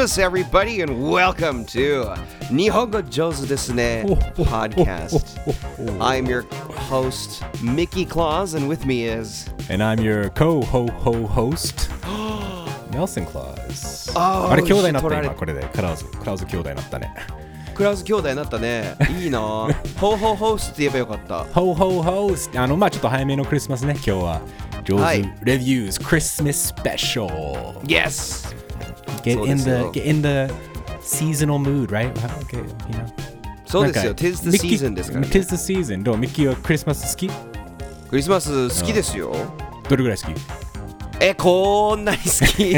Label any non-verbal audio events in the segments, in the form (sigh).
Christmas, everybody, and welcome to Nihongo Jozu desu ne (laughs) podcast. I'm your host, Mickey Claus, and with me is. And I'm your co ho ho host, (gasps) Nelson Claus. あーあれ兄弟になっ取られた今これでクラウズクラウズ兄弟になったね。クラウズ兄弟になったね。いいな。ほうほうほうスって言えばよかった。ほほホスあのまあちょっと早めのクリスマスね今日は上手、はい Reviews Christmas Special Yes! Get そうで in す the よ (laughs) get in the seasonal mood right? Okay, you know そうですよ。Tis the season ですから、ね。Tis the season どう？ミッキーはクリスマス好きクリスマス好きですよ。どれぐらい好き？え、こんなに好き？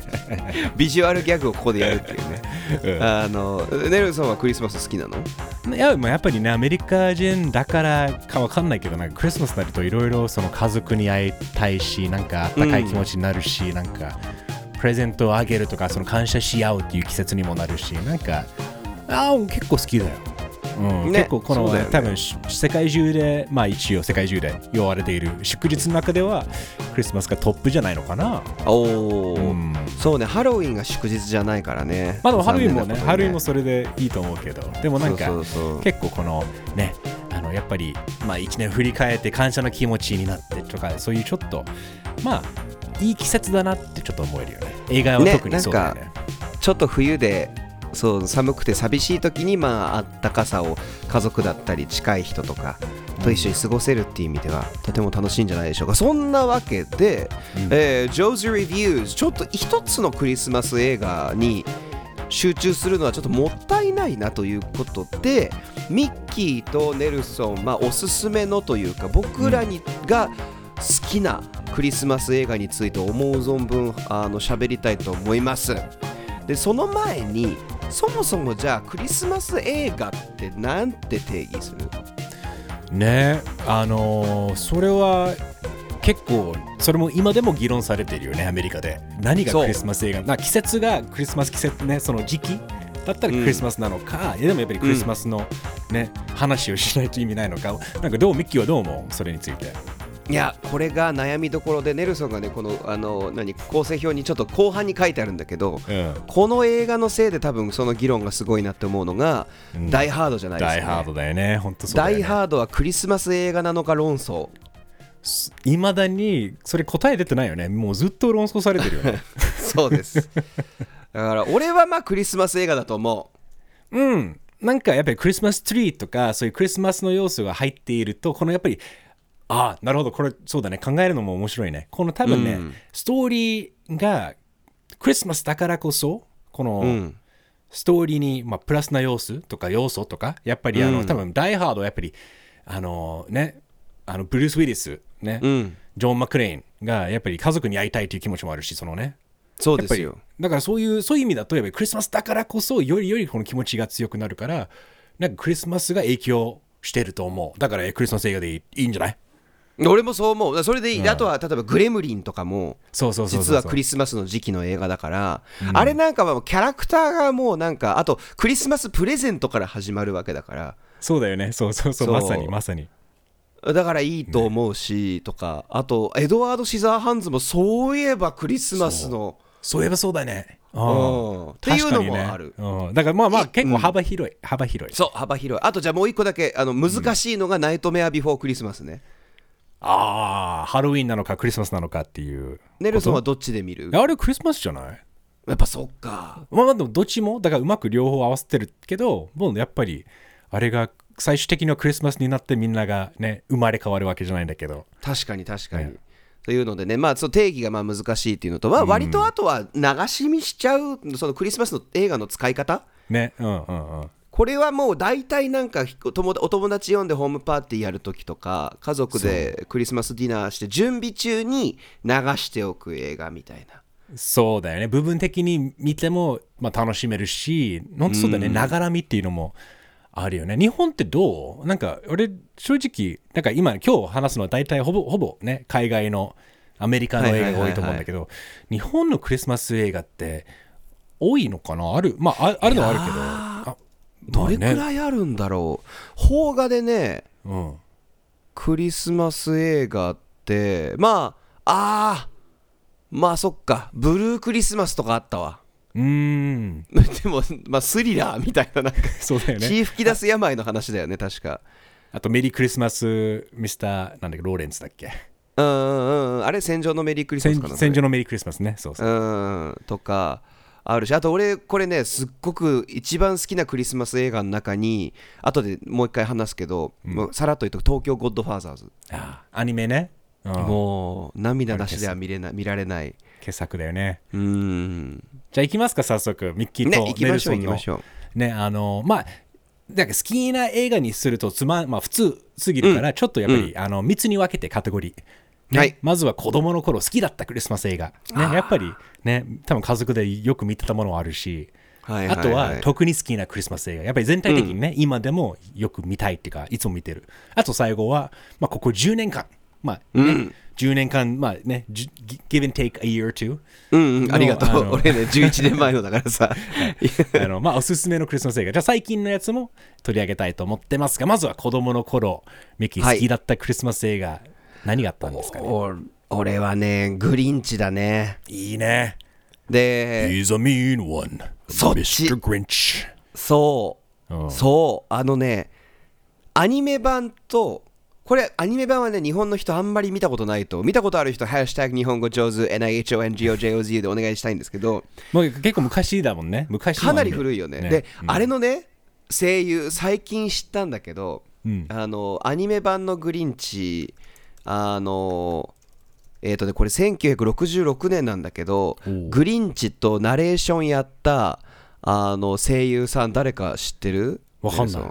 (laughs) ビジュアルギャグをここでやるっていうね。(laughs) あの、ネルソンはクリスマス好きなの？いややっぱりねアメリカ人だからかわかんないけどなんかクリスマスになるといろいろその家族に会いたいしなんかあったかい気持ちになるし、なんかプレゼントをあげるとかその感謝し合うっていう季節にもなるしなんかあー結構好きだよ、うん。ね。結構この、ね。多分し世界中でまあ一応世界中で言われている祝日の中ではクリスマスがトップじゃないのかな。おお、うん。そうね、ハロウィンが祝日じゃないからね。まあでもハロウィンもね残念なことにハロウィンもそれでいいと思うけどでもなんか結構このねあのやっぱりまあ1年振り返って感謝の気持ちになってとかそういうちょっとまあいい季節だなってちょっと思えるよね。映画はね特にそうだよね。ちょっと冬でそう寒くて寂しい時にまああったかさを家族だったり近い人とかと一緒に過ごせるっていう意味ではとても楽しいんじゃないでしょうか。そんなわけで、えー、ジョーズ・レビューズちょっと一つのクリスマス映画に集中するのはちょっともったいないなということでミッキーとネルソン、まあ、おすすめのというか僕らにが好きなクリスマス映画について思う存分あの喋りたいと思います。でその前にそもそもじゃあクリスマス映画ってなんて定義する？ねあのーそれは結構それも今でも議論されているよねアメリカで。何がクリスマス映画？な季節がクリスマス季節ねその時期？だったらクリスマスなのか、いやでもやっぱりクリスマスのね、話をしないと意味ないのか？なんかどう？ミッキーはどう思う？それについていやこれが悩みどころでネルソンがねこのあの何構成表にちょっと後半に書いてあるんだけどうん。この映画のせいで多分その議論がすごいなって思うのが、ダイハードじゃないですか、ね、ダイハードだよね。本当そうね。ダイハードはクリスマス映画なのか論争。いまだにそれ答え出てないよね。もうずっと論争されてるよね。(laughs) そうです。だから俺はまあクリスマス映画だと思うん。なんかやっぱりクリスマスツリーとかそういうクリスマスの要素が入っているとこのやっぱりああなるほど。これそうだね。考えるのも面白いね。この多分ね、うん。ストーリーがクリスマスだからこそこの、う、うん、ストーリーに、まあ、プラスな要素とか要素とかやっぱりあの、うん。多分ダイハードはやっぱりあのねあのブルース・ウィリスね、うん、ジョン・マクレインがやっぱり家族に会いたいという気持ちもあるしそのね。そうですよ。だからそういうそういう意味だとやっぱりクリスマスだからこそよりよりこの気持ちが強くなるからなんかクリスマスが影響してると思う。だからえクリスマス映画でいいんじゃない？俺もそう思う。それでいい、うん。あとは例えばグレムリンとかも実はクリスマスの時期の映画だから、あれなんかはもうキャラクターがもうなんかあとクリスマスプレゼントから始まるわけだから。そうだよね。そうそうそう。まさにまさに。だからいいと思うし、とか。あとエドワード・シザーハンズもそういえばクリスマスの。そう。いえばそうだね。うん。っていうのもある、ねうん、だからまあまあい。結構幅広い、幅広い。そう幅広い。あとじゃあもう一個だけあの難しいのがナイトメアビフォークリスマスね、ああハロウィンなのかクリスマスなのかっていうネルソンはどっちで見る？あれクリスマスじゃない？やっぱそっか。まあでもどっちも？だからうまく両方合わせてるけどもうやっぱりあれが最終的にはクリスマスになってみんながね生まれ変わるわけじゃないんだけど。確かに確かに、ね。というのでね、まあ、その定義がまあ難しいっていうのと、まあ、割とあとは流し見しちゃう、そのクリスマスの映画の使い方？ねうんうんうんこれはもう大体なんかお友達呼んでホームパーティーやるときとか家族でクリスマスディナーして準備中に流しておく映画みたいな。そうだよね。部分的に見ても、まあ、楽しめるし本当そうだね。ながら見っていうのもあるよね。日本ってどう？なんか俺正直なんか今今日話すのは大体ほぼほぼね海外のアメリカの映画が多いと思うんだけど日本のクリスマス映画って多いのかな？あるまあああるのはあるけど。あどれくらいあるんだろう。邦画でねうん。クリスマス映画ってまあああまあそっか。ブルークリスマスとかあったわ。うーん。(laughs) でも、まあ、スリラーみたいななんか。(laughs) そうだよね。血吹き出す病の話だよね確か。あとメリークリスマスミスターなんだっけローレンスだっけ。うんうんうんあれ戦場のメリークリスマス戦かな戦場のメリークリスマスね。そうそう。うん。とかあるしあと俺これねすっごく一番好きなクリスマス映画の中に後でもう一回話すけど、もうさらっと言うと東京ゴッドファーザーズ、あアニメね、うん、もう涙なしでは見れない見られない。傑作だよね。うん。じゃあ行きますか早速。ミッキーねと行きましょう行きましょう。ねあのまあなんか好きな映画にするとつまん、まあ、普通すぎるから、ちょっとやっぱり、あの3つに分けてカテゴリー、ね。はい。まずは子供の頃好きだったクリスマス映画、ね、やっぱりね多分家族でよく見てたものあるし、はいはいはい。あとは特に好きなクリスマス映画。やっぱり全体的にね、今でもよく見たいっていうかいつも見てる。あと最後は、まあ、ここ10年間まあね、10年間まあねじ give and take a year or two うんうん。ありがとう。(laughs) 俺ね11年前のだからさ。あのまあおすすめのクリスマス映画。じゃあ最近のやつも取り上げたいと思ってますがまずは子供の頃ミキ好きだったクリスマス映画、何があったんですかね？お俺はねグリンチだね。いいね。で He's a mean one そっち。Mr. Grinch そう、うん。そう。あのねアニメ版とこれアニメ版はね日本の人あんまり見たことないと。見たことある人「ハッシュタグ日本語上手 NIHONGOJOZU」でお願いしたいんですけど。もう結構昔だもんね。昔のかなり古いよね。ね。で、うん。あれのね声優最近知ったんだけど、うん。あのアニメ版のグリンチあのえっ、とねこれ1966年なんだけどグリンチとナレーションやったあの声優さん誰か知ってる？わかんない。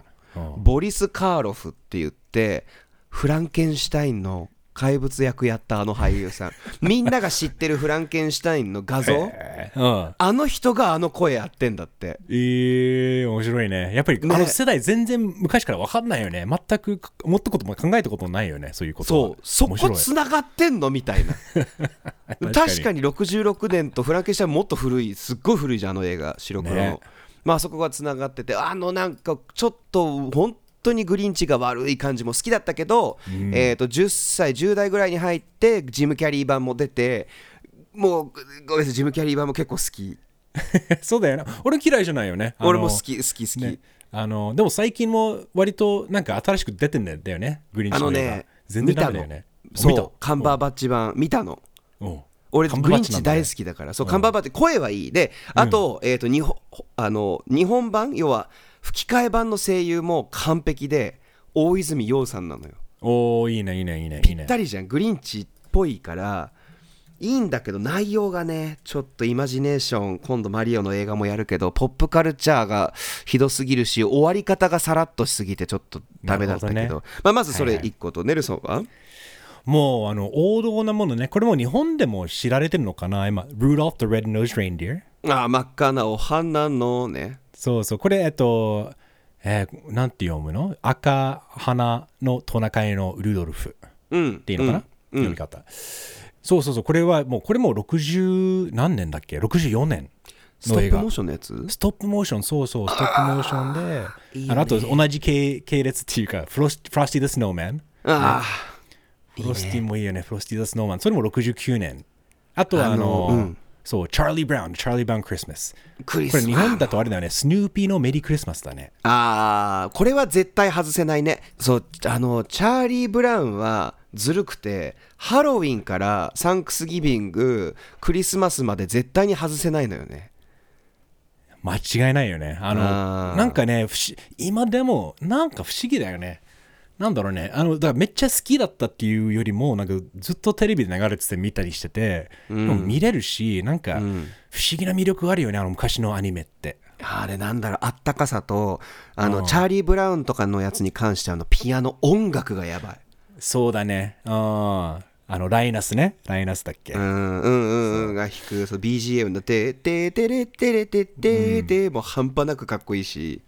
ボリス・カーロフって言ってフランケンシュタインの怪物役やったあの俳優さん。みんなが知ってるフランケンシュタインの画像？えー。うん。あの人があの声やってんだって。えー、面白いね。やっぱり、ねあの世代全然昔から分かんないよね。全く思ったことも考えたこともないよね、そういうことは。そう。そこつながってんの？みたいな。(laughs) 確かに。66年とフランケンシュタインもっと古いすっごい古いじゃんあの映画。白黒の、ね。まあそこがつながっててあのなんかちょっと本当にグリンチが悪い感じも好きだったけど、えー、と10歳10代ぐらいに入ってジム・キャリー版も出てもうごめんなさいジム・キャリー版も結構好き。(laughs) そうだよな。俺嫌いじゃないよね。俺も好き好き好き、ね。あのでも最近も割となんか新しく出てんだよね、グリーンチのね全然ダメだよね。そうカンバーバッチ版。見たの。俺グリンチ大好きだから。そうカンバーバッチ声はいい。であと,、えー、と日本あの日本版？要は吹き替え版の声優も完璧で大泉洋さんなのよ。おーいいね、いいね、いいね。いいね。ぴったりじゃんグリンチっぽいからいいんだけど内容がねちょっとイマジネーション今度マリオの映画もやるけどポップカルチャーがひどすぎるし終わり方がさらっとしすぎてちょっとダメだったけど。なるほどまあ、まずそれはいはい。1個と、ネルソンは？もうあの王道なものね、これも日本でも知られてるのかな、今、Rudolph the Red-Nosed Reindeer？ああ真っ赤なお花のねそうそう、これ、えっと、えーなんて読むの？赤花のトナカイのルドルフ。うん。っていうのかな、読み方。そうそうそう、これはもう、これも60何年だっけ ?64 年の映画。ストップモー。ションのやつ？ストップモーション、そうそう、ストップモーションで、いいね。あのあと同じ系系列っていうか、フロスフロスティ・ザ・スノー。マン。ああフロスティもいいよね、フロスティ・ザ・スノーマン。それも69年。あとは、ああの、のうんそう、チャーリー・ブラウン、チャーリー・ブラウン・クリスマス。クリスこれ日本だとあれだよね、スヌーピーのメリークリスマスだね。ああこれは絶対外せないねそうあのチャーリー・ブラウンはずるくてハロウィンからサンクスギビングクリスマスまで絶対に外せないのよね間違いないよね。あの、あーなんかね、今でも、なんか不思議だよね。なんだろうね。あの、だからめっちゃ好きだったっていうよりも、なんかずっとテレビで流れてて見たりしてて、でも見れるし、なんか不思議な魅力があるよね、あの昔のアニメって。あれなんだろうあったかさとあのうんチャーリー・ブラウンとかのやつに関してはあのピアノ音楽がやばいそうだね。うん。あの、ライナスね。ライナスだっけ。うんうんうんうんが弾く BGM の「てててれてれててて」もう半端なくかっこいいし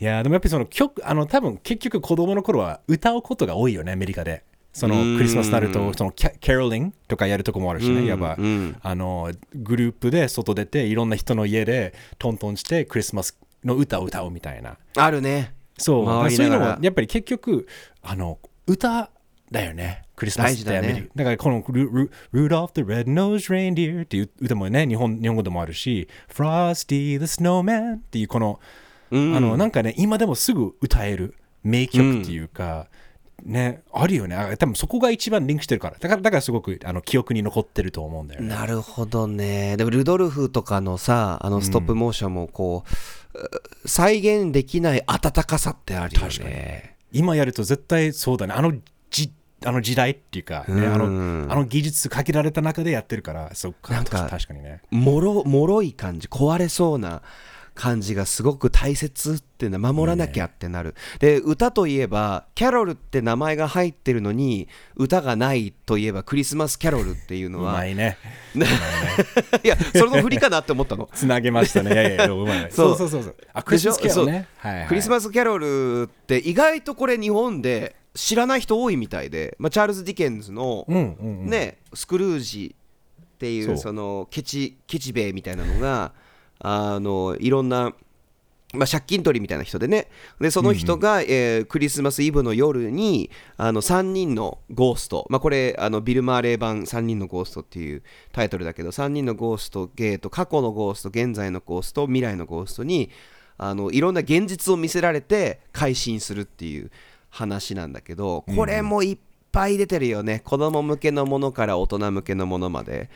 いやでもやっぱりその曲あの多分結局子供の頃は歌うことが多いよねアメリカで。そのクリスマスになるとそのキャキャロリングとかやるとこもあるしねやっぱうん。あのグループで外出ていろんな人の家でトントンしてクリスマスの歌を歌うみたいな。あるね。そう。そういうのもやっぱり結局あの歌だよね。クリスマスってだね。だからこのルル「Rudolph the Red-Nosed Reindeer」っていう歌もね日本日本語でもあるし「Frosty the Snowman」っていうこの、あのなんかね今でもすぐ歌える名曲っていうか、ねあるよね。あ多分そこが一番リンクしてるから。だからだからすごくあの記憶に残ってると思うんだよね。なるほどね。でも、ルドルフとかのさ、あのストップモーションもこう、う再現できない温かさってあるよね。今やると絶対そうだね。あのじあの時代っていうか、ね、あのあの技術限られた中でやってるから。そっか。なんか確かにね。もろ、もろい感じ、壊れそうな感じがすごく大切っていうのは守らなきゃってなる。で、歌といえば、キャロルって名前が入ってるのに、歌がないといえば、クリスマスキャロルっていううのは、いまいね。(laughs) や、それの振りかなって思ったの。つなげましたね。いやいやうまい。そうそうそうそうそう。あクリスマスキャロルね。はいはい。クリスマスキャロルって意外とこれ日本で知らない人多いみたいで、まあ、チャールズ・ディケンズの、ね、スクルージっていうそのケチケチ兵衛みたいなのがあのいろんな、まあ、借金取りみたいな人でね。でその人が、えークリスマスイブの夜にあの3人のゴースト、まあ、これあのビル・マーレー版「3人のゴースト」っていうタイトルだけど3人のゴーストゲート過去のゴースト現在のゴースト未来のゴーストにあのいろんな現実を見せられて改心するっていう話なんだけどこれもいっぱい出てるよね、子供向けのものから大人向けのものまで。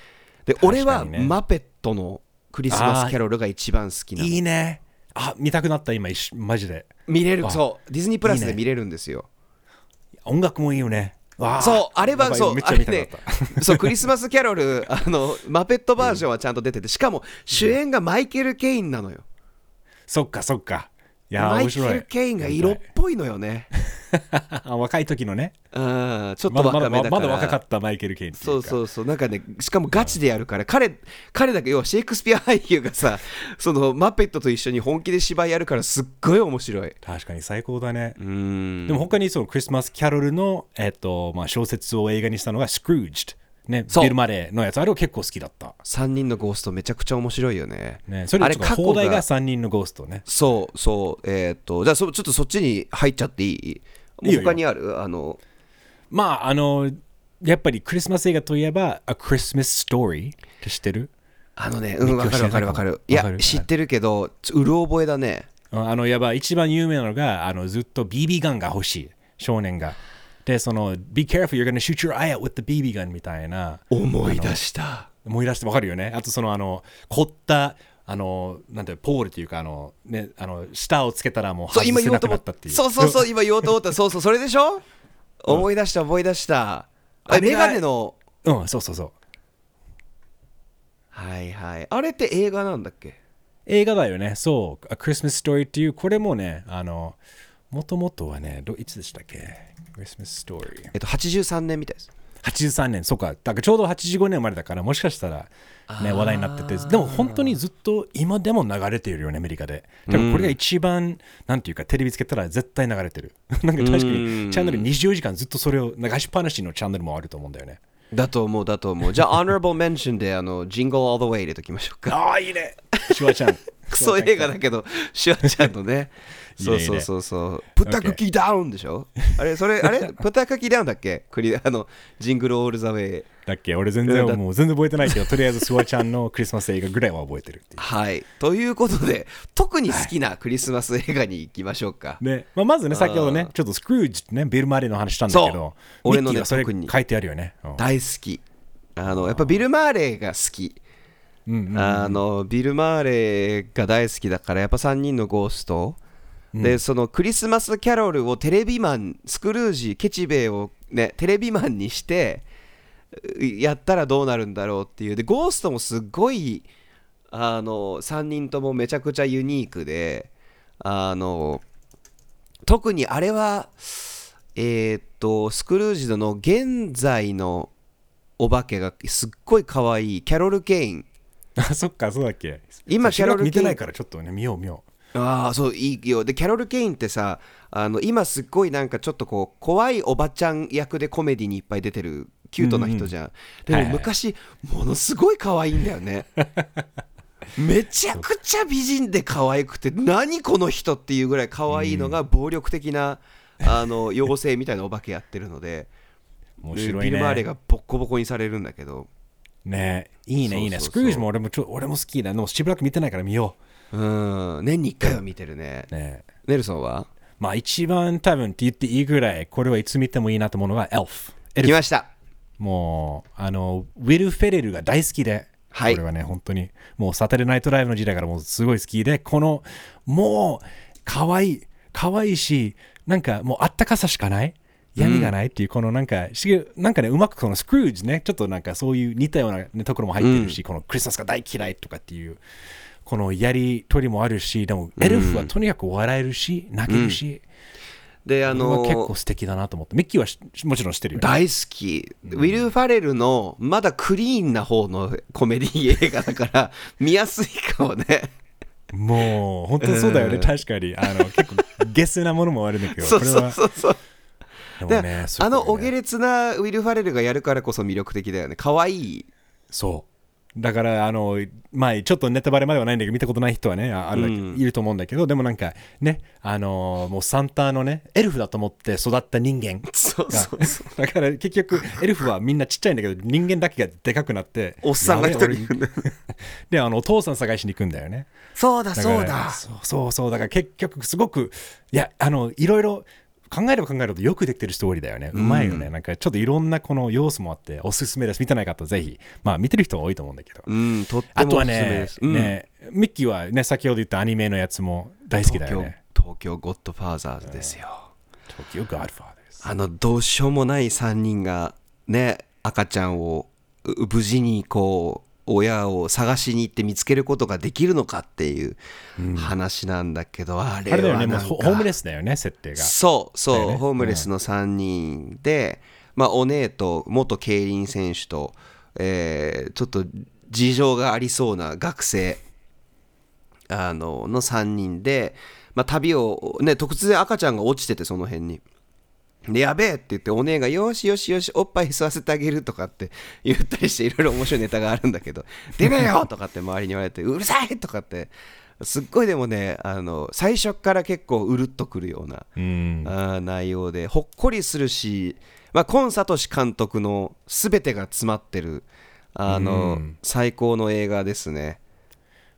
で俺はマペットのクリスマスキャロルが一番好きなの。いいね。あ見たくなった今マジで。見れる。あそう。ディズニープラスで見れるんですよ。音楽もいいよね。そうあれはそう。あれね。た、(laughs) そうクリスマスキャロルあのマペットバージョンはちゃんと出ててしかも主演がマイケル・ケインなのよ。そっかそっかいやマイケル・ケインが色っぽいのよね。あ (laughs) 若い時のね。うんちょっと若めだから。まだ若かったマイケル・ケインっていそうそうそう。なんかねしかもガチでやるから。彼彼だけ要はシェイクスピア俳優がさ (laughs) そのマペットと一緒に本気で芝居やるからすっごい面白い。確かに最高だね、うん。でも他にそのクリスマス・キャロルの、えっとまあ、小説を映画にしたのがスクルージね、ビル・マレーのやつあれは結構好きだった、3人のゴーストめちゃくちゃ面白いよね。ね、それあれで放過去が題が3人のゴーストね。そうそうえーっとじゃあそちょっとそっちに入っちゃっていい？他にある？あのまああのやっぱりクリスマス映画といえば「A Christmas Story」って知ってる？あのねうんわかるわかるわかる。いや知ってるけどうる覚えだね。あのやばい一番有名なのがあのずっと BB ガンが欲しい。少年がでその Be careful you're gonna shoot your eye out with the BB gun みたいな。思い出した。思い出してわかるよね。あとそのあの凝ったあのなんてポールっていうかあのねあの下をつけたらもう外せな言おうと思った。くなったっていう。そうそうそう今言おうと思った。そうそうそれでしょ？思い出した思い出した。あメガネの。うんそうそうそう。はいはい。あれって映画なんだっけ？映画だよね。そう「A Christmas Story」っていうこれもねあのもともとはねどいつでしたっけ？Christmas Story えっと83年みたいです。83年そうか。だからちょうど85年生まれだからもしかしたら、ね、話題になってて。でも本当にずっと今でも流れているよねアメリカで。でもこれが一番、なんていうかテレビつけたら絶対流れてる。(laughs) なんか確かにチャンネル24時間ずっとそれを流しっぱなしのチャンネルもあると思うんだよね。だと思うだと思う。じゃあ (laughs) Honorable Mention であの Jingle All the Way 入れときましょうか。ああいいね。シュワちゃん。(laughs) クソ映画だけどシュワちゃんのねそうそうそう。そうプタクキダウンでしょ？あれそれあれ？プタクキダウンだっけ？クリあのジングルオールザウェイ。だっけ？俺全然もう全然覚えてないけどとりあえずスワちゃんの (laughs) クリスマス映画ぐらいは覚えてるっていう。はい。ということで特に好きなクリスマス映画に行きましょうか。ね。まあ、まずね先ほどねちょっとスクルージねビル・マリーの話したんだけそどう。俺のねそれ書いてあるよね、うん。大好き。あのやっぱビル・マーレーが好き。あのビル・マーレーが大好きだからやっぱ3人のゴースト、でそのクリスマスキャロルをテレビマンスクルージケチベイをねテレビマンにしてうやったらどうなるんだろうっていう。でゴーストもすっごいあの3人ともめちゃくちゃユニークであの特にあれはえーっとスクルージの現在のお化けがすっごい可愛いキャロル・ケイン。あ (laughs) そっかそうだっけ。今キャロルケイン見てないからちょっとね見よう見よああそういいよ。でキャロル・ケインってさあの今すっごいなんかちょっとこう怖いおばちゃん役でコメディにいっぱい出てるキュートな人じゃん、ではいはいも昔、ものすごい可愛いんだよね。めちゃくちゃ美人で可愛くて何この人っていうぐらい可愛いのが暴力的な、あの妖精みたいなお化けやってるのでで面白いビル・マーレね。がボッコボコにされるんだけど。ねいいね、いいね。スクルージも俺もちょ俺も好きだ。でもしばらく見てないから見ようん。年に1回は見てるね。う。ね。ネルソンは？まあ一番多分って言っていいぐらい、これはいつ見てもいいなと思うのがエルフ。来ました。もう、あの、ウィル・フェレルが大好きで、はい。これはね、本当に、もうサタデーナイトライブの時代からもうすごい好きで、この、もう、可愛い、可愛いし、なんかもうあったかさしかない？闇がないっていう、このなんか、しなんかね、うまくこのスクルージね、ちょっとなんかそういう似たような、ね、ところも入ってるし、このクリスマスが大嫌いとかっていう、このやりとりもあるし、でもエルフはとにかく笑えるし、泣けるし、であの結構素敵だなと思って、ミッキーはしもちろん知ってるよ、ね。大好き、ウィル・ファレルのまだクリーンな方のコメディ映画だから (laughs) 見やすいかもね。もう本当にそうだよね、うん。確かに。あの結構ゲスなものもあるんだけど、(laughs) そうそうそうそう。でね、あのお下劣なウィル・ファレルがやるからこそ魅力的だよね。可愛い。そう。だから、あの、まあ、ちょっとネタバレまではないんだけど、見たことない人はね、ああるうん。いると思うんだけど、でもなんか、ね、あのもうサンタのね、エルフだと思って育った人間そうがそうそう。だから結局、エルフはみんなちっちゃいんだけど、人間だけがでかくなって、おっさんが一人やべえ俺で、あの、お父さん探しに行くんだよね。そうだそうだ。そうそうそうだから結局すごくいやあのいろいろ考えれば考えるほどよくできてるストーリーだよね。うまいよね、なんかちょっといろんなこの要素もあっておすすめです見てない方ぜひまあ見てる人は多いと思うんだけど、うんとってあとはねです、うん。ねミッキーはね先ほど言ったアニメのやつも大好きだよね。東京ゴッドファーザーズですよ。東京ガードファーですあのどうしようもない3人がね赤ちゃんをう無事にこう親を探しに行って見つけることができるのかっていう話なんだけど、あれあれだよね。もうはなんか。ホホームレスだよね設定が。そうそう、ね。ホームレスの3人で、まあ、お姉と元競輪選手と、えーちょっと事情がありそうな学生あのの3人で、まあ、旅を、ね、突然赤ちゃんが落ちててその辺に。でやべえって言ってお姉がよしよしよしおっぱい吸わせてあげるとかって言ったりしていろいろ面白いネタがあるんだけど出ねえよとかって周りに言われてうるさいとかってすっごいでもねあの最初から結構うるっとくるようなうん。あー内容でほっこりするし、まあ、コンサトシ監督の全てが詰まってるあの、うん。最高の映画ですね。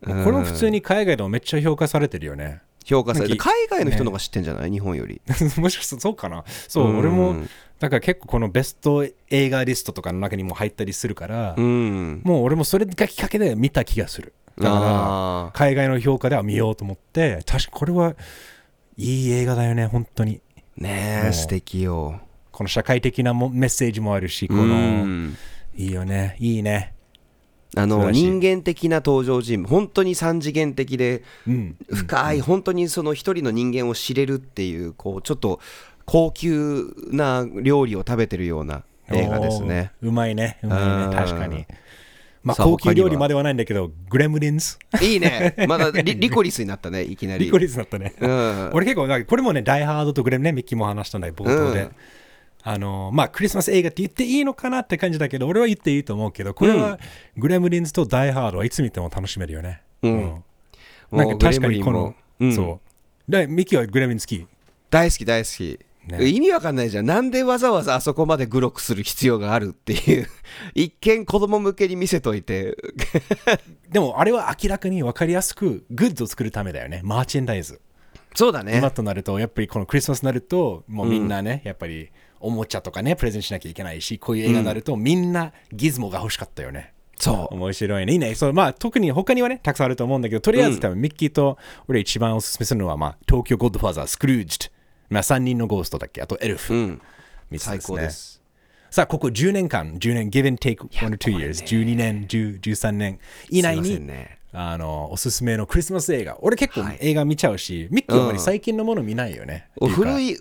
これも普通に海外でもめっちゃ評価されてるよね評価されて海外の人の方が知ってんじゃない、日本より。(laughs) もしかしたらそうかな。そう、うん。俺もだから結構このベスト映画リストとかの中にも入ったりするから、うん。もう俺もそれがきっかけで見た気がする。だかあら海外の評価では見ようと思って確かこれはいい映画だよね本当に。ーねえ素敵よ。この社会的なもメッセージもあるしこうのん。いいよね。いいねあの人間的な登場人物本当に三次元的でうん。深い、本当にその一人の人間を知れるっていうこうちょっと高級な料理を食べてるような映画ですね。うまいね。うまいうん。ね確かに。まあ高級料理まではないんだけどグレムリンズ？いいね。まだリリコリスになったねいきなり。リコリスだったね。うん。俺結構これもね、ダイハードとグレムね、ミッキーも話したんだけど、冒頭で。うんあのまあ、クリスマス映画って言っていいのかなって感じだけど、俺は言っていいと思うけど、これは、グレムリンズとダイハードはいつ見ても楽しめるよね。うん。なん。もうか確かにこの、うん。そう。で、ミッキーはグレムリンズ好き？大好き大好き、ね。意味わかんないじゃん。なんでわざわざあそこまでグロくする必要があるっていう。(laughs) 一見子供向けに見せといて。(laughs) でも、あれは明らかに分かりやすく、グッズを作るためだよね。マーチェンダイズ。そうだね。今となると、やっぱりこのクリスマスになると、もうみんなね、やっぱりおもちゃとかね、プレゼントしなきゃいけないし、こういう映画になると、みんなギズモが欲しかったよね。そう面白いね。いいね。そうまあ、特に他にはね、たくさんあると思うんだけど、とりあえず多分ミッキーと俺一番おすすめするのは、まあ、東京ゴッドファーザー、スクルージュ。まあ、3人のゴーストだっけ？あとエルフ。うん三つ最高ですさあ、ここ10年間、10年、give and take one or two years、12年、10 13年以内に、んねあの、おすすめのクリスマス映画。俺結構はい映画見ちゃうし、ミッキーはあまりうん最近のもの見ないよね。うか古い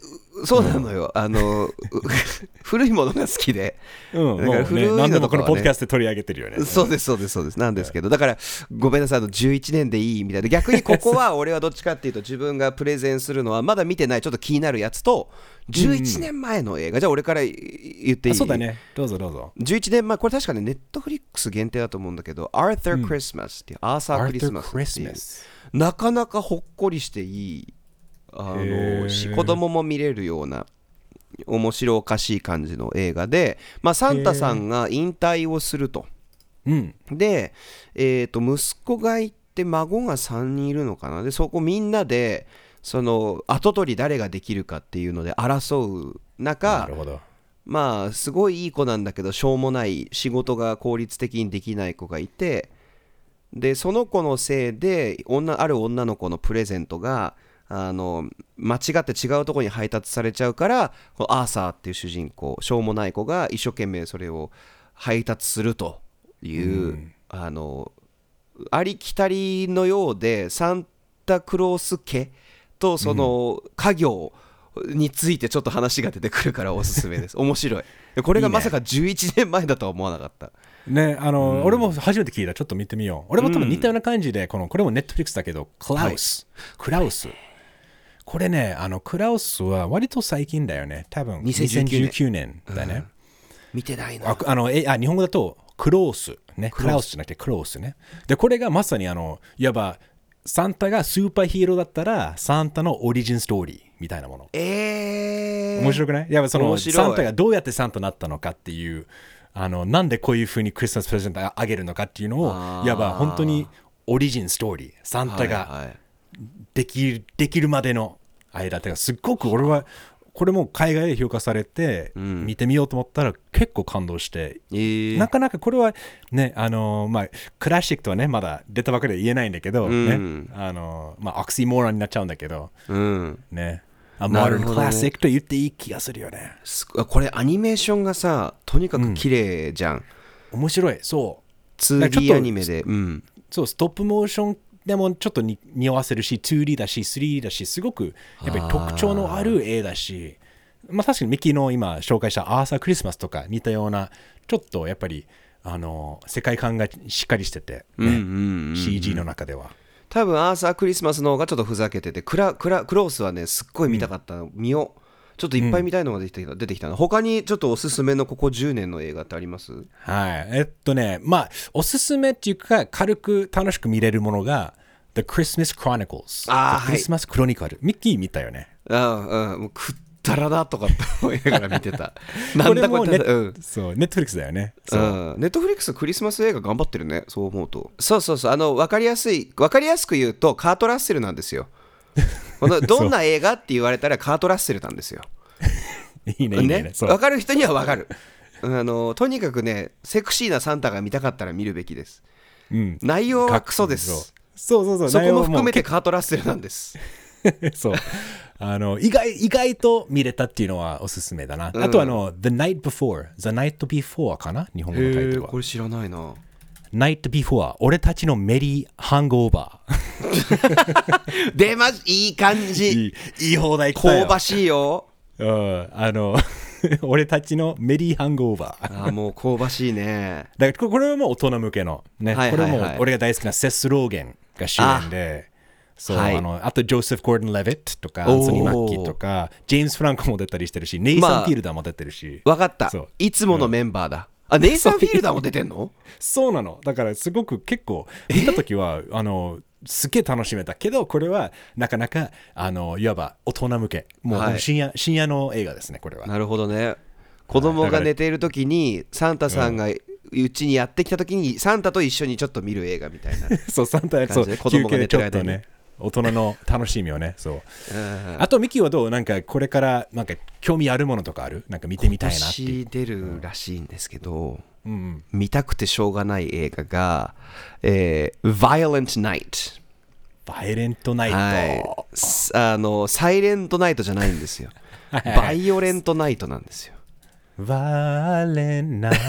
そうなのよ、あのう (laughs) 古いものが好きで。うん、だから古いのとかはね。何でもこのポッドキャストで取り上げてるよね。そうですそうですそうです。なんですけどだからごめんなさいあの11年でいいみたいな。逆にここは (laughs) 俺はどっちかっていうと自分がプレゼンするのはまだ見てないちょっと気になるやつと11年前の映画。じゃあ俺から言っていい？あそうだね。どうぞどうぞ。11年前これ確かねネットフリックス限定だと思うんだけど Arthur Christmas っていうアーサー・クリスマスっていう。なかなかほっこりしていいあのし子供も見れるような面白おかしい感じの映画で、まあ、サンタさんが引退をすると。うん。で、えー、と息子がいて孫が3人いるのかなでそこみんなでその跡取り誰ができるかっていうので争うな中るほど。まあすごいいい子なんだけどしょうもない仕事が効率的にできない子がいてでその子のせいで女ある女の子のプレゼントがあの間違って違うところに配達されちゃうからこのアーサーっていう主人公しょうもない子が一生懸命それを配達するという、あのありきたりのようでサンタクロース家とその家業についてちょっと話が出てくるからおすすめです (laughs) 面白いこれがまさか11年前だとは思わなかったね、あの、俺も初めて聞いた。ちょっと見てみよう。俺も多分似たような感じで、この、これもネットフリックスだけど、クラウス。クラウス。これね、あの、クラウスは割と最近だよね。多分2019 2019年だね。見てないな。ああのえあ日本語だとクロース、ね、クラウスじゃなくてクロースね。で、これがまさにあの、いわば、サンタがスーパーヒーローだったら、サンタのオリジンストーリーみたいなもの。えー、面白くない？やっぱそのサンタがどうやってサンタになったのかっていうあのなんでこういうふうにクリスマスプレゼントあげるのかっていうのをいわば本当にオリジンストーリー。サンタがはいはい。できる,、できるまでの間ってかすっごく俺はこれも海外で評価されて見てみようと思ったら結構感動して、えー。なかなかこれはねあのまあクラシックとはねまだ出たばかりで言えないんだけど、うん。ね。あのまあオクシーモーランになっちゃうんだけどうん。ね。あなる modern ほどね。classic と言っていい気がするよね。すこれアニメーションがさとにかく綺麗じゃん、面白い。そう。ちょっ 2D とアニメで。うん。そうストップモーションでもちょっとに匂わせるし 2D だし 3D だしすごくやっぱり特徴のある絵だしまあ確かにミキの今紹介したアーサークリスマスとか似たようなちょっとやっぱりあの世界観がしっかりしてて、ね。CG の中では。多分アーサークリスマスの方がちょっとふざけててクラクラクロースはねすっごい見たかったの、見ようちょっといっぱい見たいのが出てきた,、出てきたな他にちょっとおすすめのここ10年の映画ってあります？はい。えっとねまあおすすめっていうか軽く楽しく見れるものが The Christmas Chronicles あー The Christmas Chronicle、ミッキー見たよね。うんうんもうくったらだとかって思いながら見てた。(laughs) なこんだこれうんそうネットフリックスだよね。そう。うん、ネットフリックスクリスマス映画頑張ってるねそう思うと。そうそうそう。あの分かりやすい分かりやすく言うとカート・ラッセルなんですよ (laughs) このどんな映画って言われたらカート・ラッセルなんですよ。(laughs) いいねいいね。ね？かる人には分かる。あのとにかくねセクシーなサンタが見たかったら見るべきです。うん。内容はクソです。そう。そうそうそこも含めててカート・ラッセルなんです。(laughs) そう。あの意外意外と見れたっていうのはおすすめだな、うんあとあの The Night Before The Night Before かな？日本語のタイトルは。これ知らないな Night Before 俺たちのメリーハングオーバ出ましいい感ーじ。いい。いい放題来たよ。香ばしいよ。うん。あの (laughs) 俺たちのメリーハングオーバー。あーもう香ばしいね。だからここれはもう大人向けのね、はいはいはい。これも俺が大好きなセス・ローゲンが主演でそう、はい。あのあとジョセフ・ゴードン・レヴィットとかアンソニー・マッキーとかジェームス・フランコも出たりしてるしネイサン・まあフィールダーも出てるし、分かった。そう。いつものメンバーだ、あネイサン・フィールダーも出てんの？そうなの。だからすごく結構見た時はあのすっげえ楽しめたけどこれはなかなかあのいわば大人向け。もうはい。深夜,、深夜の映画ですねこれは。なるほどね。子供が寝ている時にサンタさんがうちにやってきた時にサンタと一緒にちょっと見る映画みたいな (laughs) そうサンタそう感じで子供が寝てる間に大人の楽しみをねそう。うん。あとミキはどう？なんかこれからなんか興味あるものとかある？なんか見てみたいなって。今年出るらしいんですけど、うんうん。見たくてしょうがない映画が、えー、Violent Night Violent Night、はい。すあの Silent Night じゃないんですよ。(laughs) はい。 Violent Night なんですよ。 Violent Night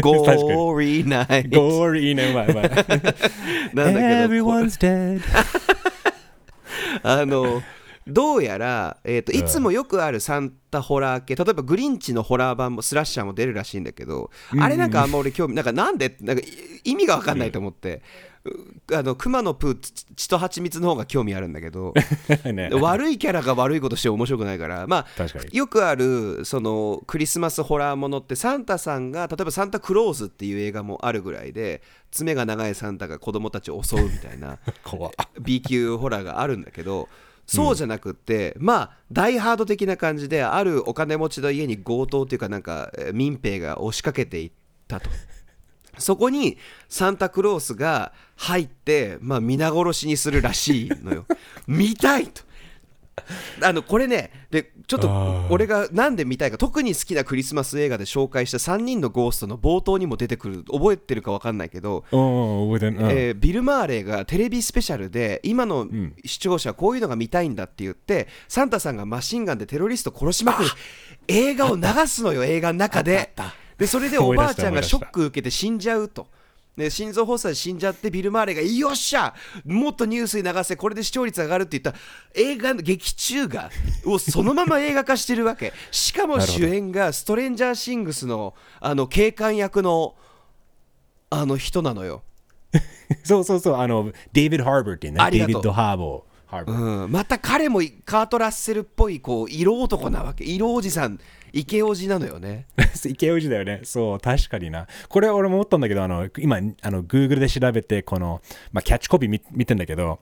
Gory Night Gory ねうまいうまいなんだけどこ Everyone's dead. (laughs) あのどうやら、えーといつもよくあるサンタホラー系例えばグリンチのホラー版もスラッシャーも出るらしいんだけど、あれなんかあんま俺興味なんかなんでなんかい意味が分かんないと思って、うあの熊のプー血血と蜂蜜の方が興味あるんだけど (laughs) ね。悪いキャラが悪いことして面白くないからまあよくあるそのクリスマスホラーものってサンタさんが例えば「サンタクローズ」っていう映画もあるぐらいで爪が長いサンタが子供たちを襲うみたいな (laughs) B 級ホラーがあるんだけどそうじゃなくって、まあダイハード的な感じであるお金持ちの家に強盗というかなんかえー民兵が押しかけていったと。(laughs) そこにサンタクロースが入って、まあ、皆殺しにするらしいのよ。見たいと (laughs) あのこれねでちょっと俺がなんで見たいか特に好きなクリスマス映画で紹介した3人のゴーストの冒頭にも出てくる覚えてるか分かんないけど、うん、覚えービル・マーレーがテレビスペシャルで今の視聴者はこういうのが見たいんだって言ってサンタさんがマシンガンでテロリスト殺しまくる映画を流すのよ映画の中で。でそれでおばあちゃんがショック受けて死んじゃうと。で心臓発作で死んじゃってビル・マーレーが「よっしゃもっとニュースに流せこれで視聴率上がる」って言った映画の劇中がをそのまま映画化してるわけ。(laughs) しかも主演がストレンジャー・シングスのあの警官役のあの人なのよ。(laughs) そうそうそう、あの、デイビッド・ハーバーってね。デイビッド・ハーボーうん、また彼もカート・ラッセルっぽいこう色男なわけ。色おじさんイケおじなのよね (laughs) 池内だよね。そう、確かにな。これ俺も思ったんだけど、あの今、あの Google で調べて、この、まあ、キャッチコピー見見てんだけど、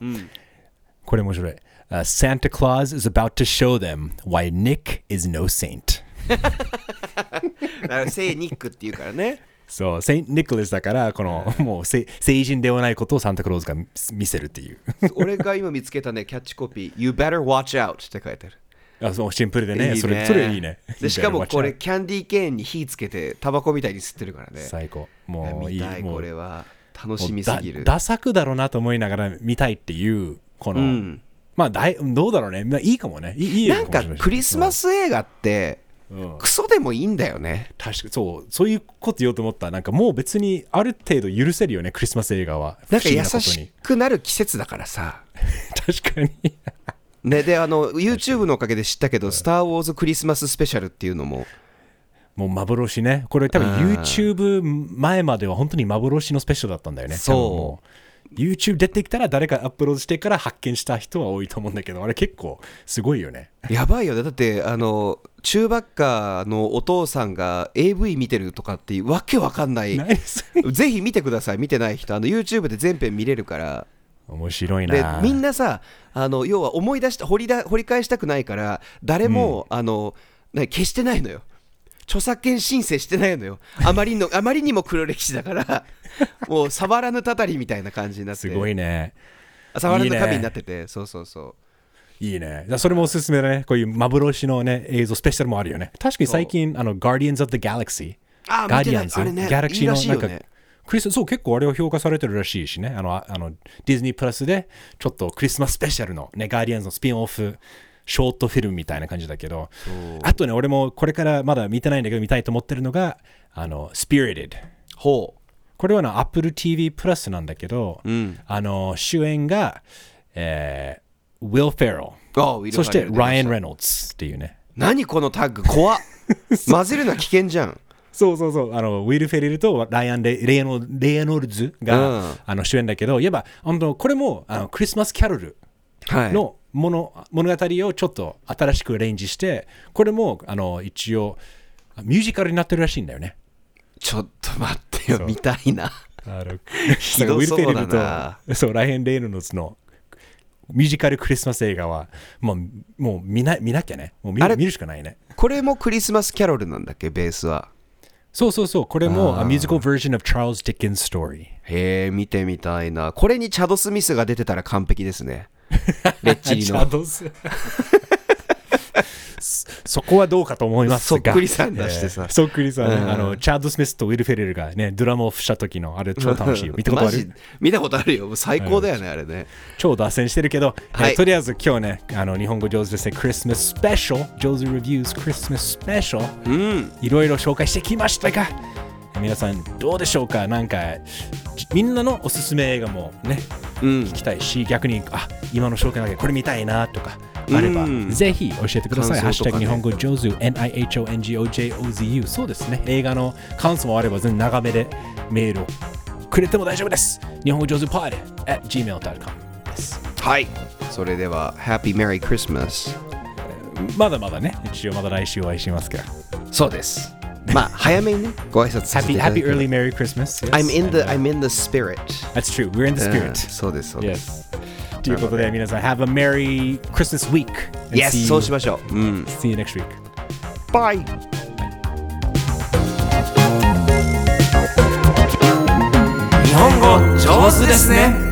これ面白い。Uh, Santa Claus is about to show them why Nick is no saint. (laughs) 聖ニックっていうからねそう、セイント・ニコラスだから、この、もうせ成人ではないことをサンタクローズが見見せるっていう。俺が今見つけたねキャッチコピー You better watch out って書いてあるあそうシンプルでねいいねそれ、それいいね。でしかもこれキャンディーケーンに火つけてタバコみたいに吸ってるからね最高。もういい。見たいこれは楽しみすぎるだダサくだろうなと思いながら見たいっていう、この、うんまあだい、どうだろうね。まあ、いいかもね。いいなんかクリスマス、ス映画ってうんクソでもいいんだよね確かそう、そういうこと言おうと思った。なんかもう別にある程度許せるよね、クリスマス映画は。なんか優しくなる季節だからさ (laughs) 確かに。ねであの YouTube のおかげで知ったけど「スター・ウォーズ・クリスマス・スペシャル」っていうのも。もう幻ね。これ多分 YouTube 前までは本当に幻のスペシャルだったんだよね。そう。YouTube 出てきたら誰かアップロードしてから発見した人は多いと思うんだけど、あれ結構すごいよね。やばいよね。だってあのチューバッカーのお父さんが AV 見てるとかってわけわかんない。ぜひ見てください。見てない人あの YouTube で全編見れるから面白いでな。みんなさあの要は思い出した掘りだ掘り返したくないから誰も、あのね消してないのよ著作権申請してないのよあまりの (laughs) あまりにも黒歴史だから (laughs) もう触らぬたたりみたいな感じになってすごいね。触らぬいいね神になっててそうそうそういいね。じゃあそれもおすすめだね。こういう幻のね、映像スペシャルもあるよね。確かに最近、あの、Guardians of the Galaxy。あガーディアンズ、ねギャラクシーのなんか、よねクリスそう結構あれは評価されてるらしいしね。あの、ああのディズニープラスでちょっとクリスマススペシャルのね、ガーディアンズのスピンオフ、ショートフィルムみたいな感じだけど、あとね、俺もこれからまだ見てないんだけど見たいと思ってるのが、あの、Spirited。ほこれはな Apple TV プラスなんだけど、ううん。あの、主演が、えー、ウィルそしてファレル出ました。Ryan Reynolds っていうね。何このタッグ？怖っ。(laughs) 混ぜるのは危険じゃんそうそうそう、あのウィル・フェリルとライアンレ・レイノレノルズが、うん。あの主演だけど、いえば、本当これもあのクリスマス・キャロルはい。のもの、物語をちょっと新しくアレンジして、これもあの一応ミュージカルになってるらしいんだよね。ちょっと待ってよ見たいな。あのひどそうだな。ウィル・フェリルとそうライアン・レイノルズのミュージカルクリスマス映画はもうもう見な見なきゃね。もう見るしかないね。これもクリスマスキャロルなんだっけ？ベースはそうそうそう、これも a musical version of Charles Dickens' story。へえ見てみたいな。これにチャド・スミスが出てたら完璧ですね。レッチリ (laughs) チャのドスそそこはどうかと思いますが。そっくりさん出してさ。えーそっくりさん。ね、うん。あのチャード・スミスとウィル・フェレルがねドラムオフした時のあれ超楽しいよ見たことある？見たことあるよ。最高だよね、あれね。超脱線してるけど、えーはい。とりあえず今日ねあの日本語上手ですねクリスマススペシャル上手レビューズクリスマススペシャルうん。いろいろ紹介してきましたが皆さんどうでしょうか？なんかみんなのおすすめ映画もねうん。聞きたいし逆にあ今の紹介だけこれ見たいなとかあれば、ぜひ教えてください。日本語上手、NIHONGOJOZU。そうですね。映画の感想もあれば、全然長めでメールをくれても大丈夫です。日本語上手ーティー、gmail.com です。はい。それでは、Happy Merry マス。まだまだね。一応まだ来週お会いしますから。そうです。まあ (laughs) 早めにね、ご挨拶させていただきます。Happy Early Merry I'm、in the, I'm in the spirit. That's true. We're in the spirit. そうです。そうです。ということで、皆さん、Have a Merry Christmas week! Yes そうしましょううん See you next week. バイ日本語上手ですね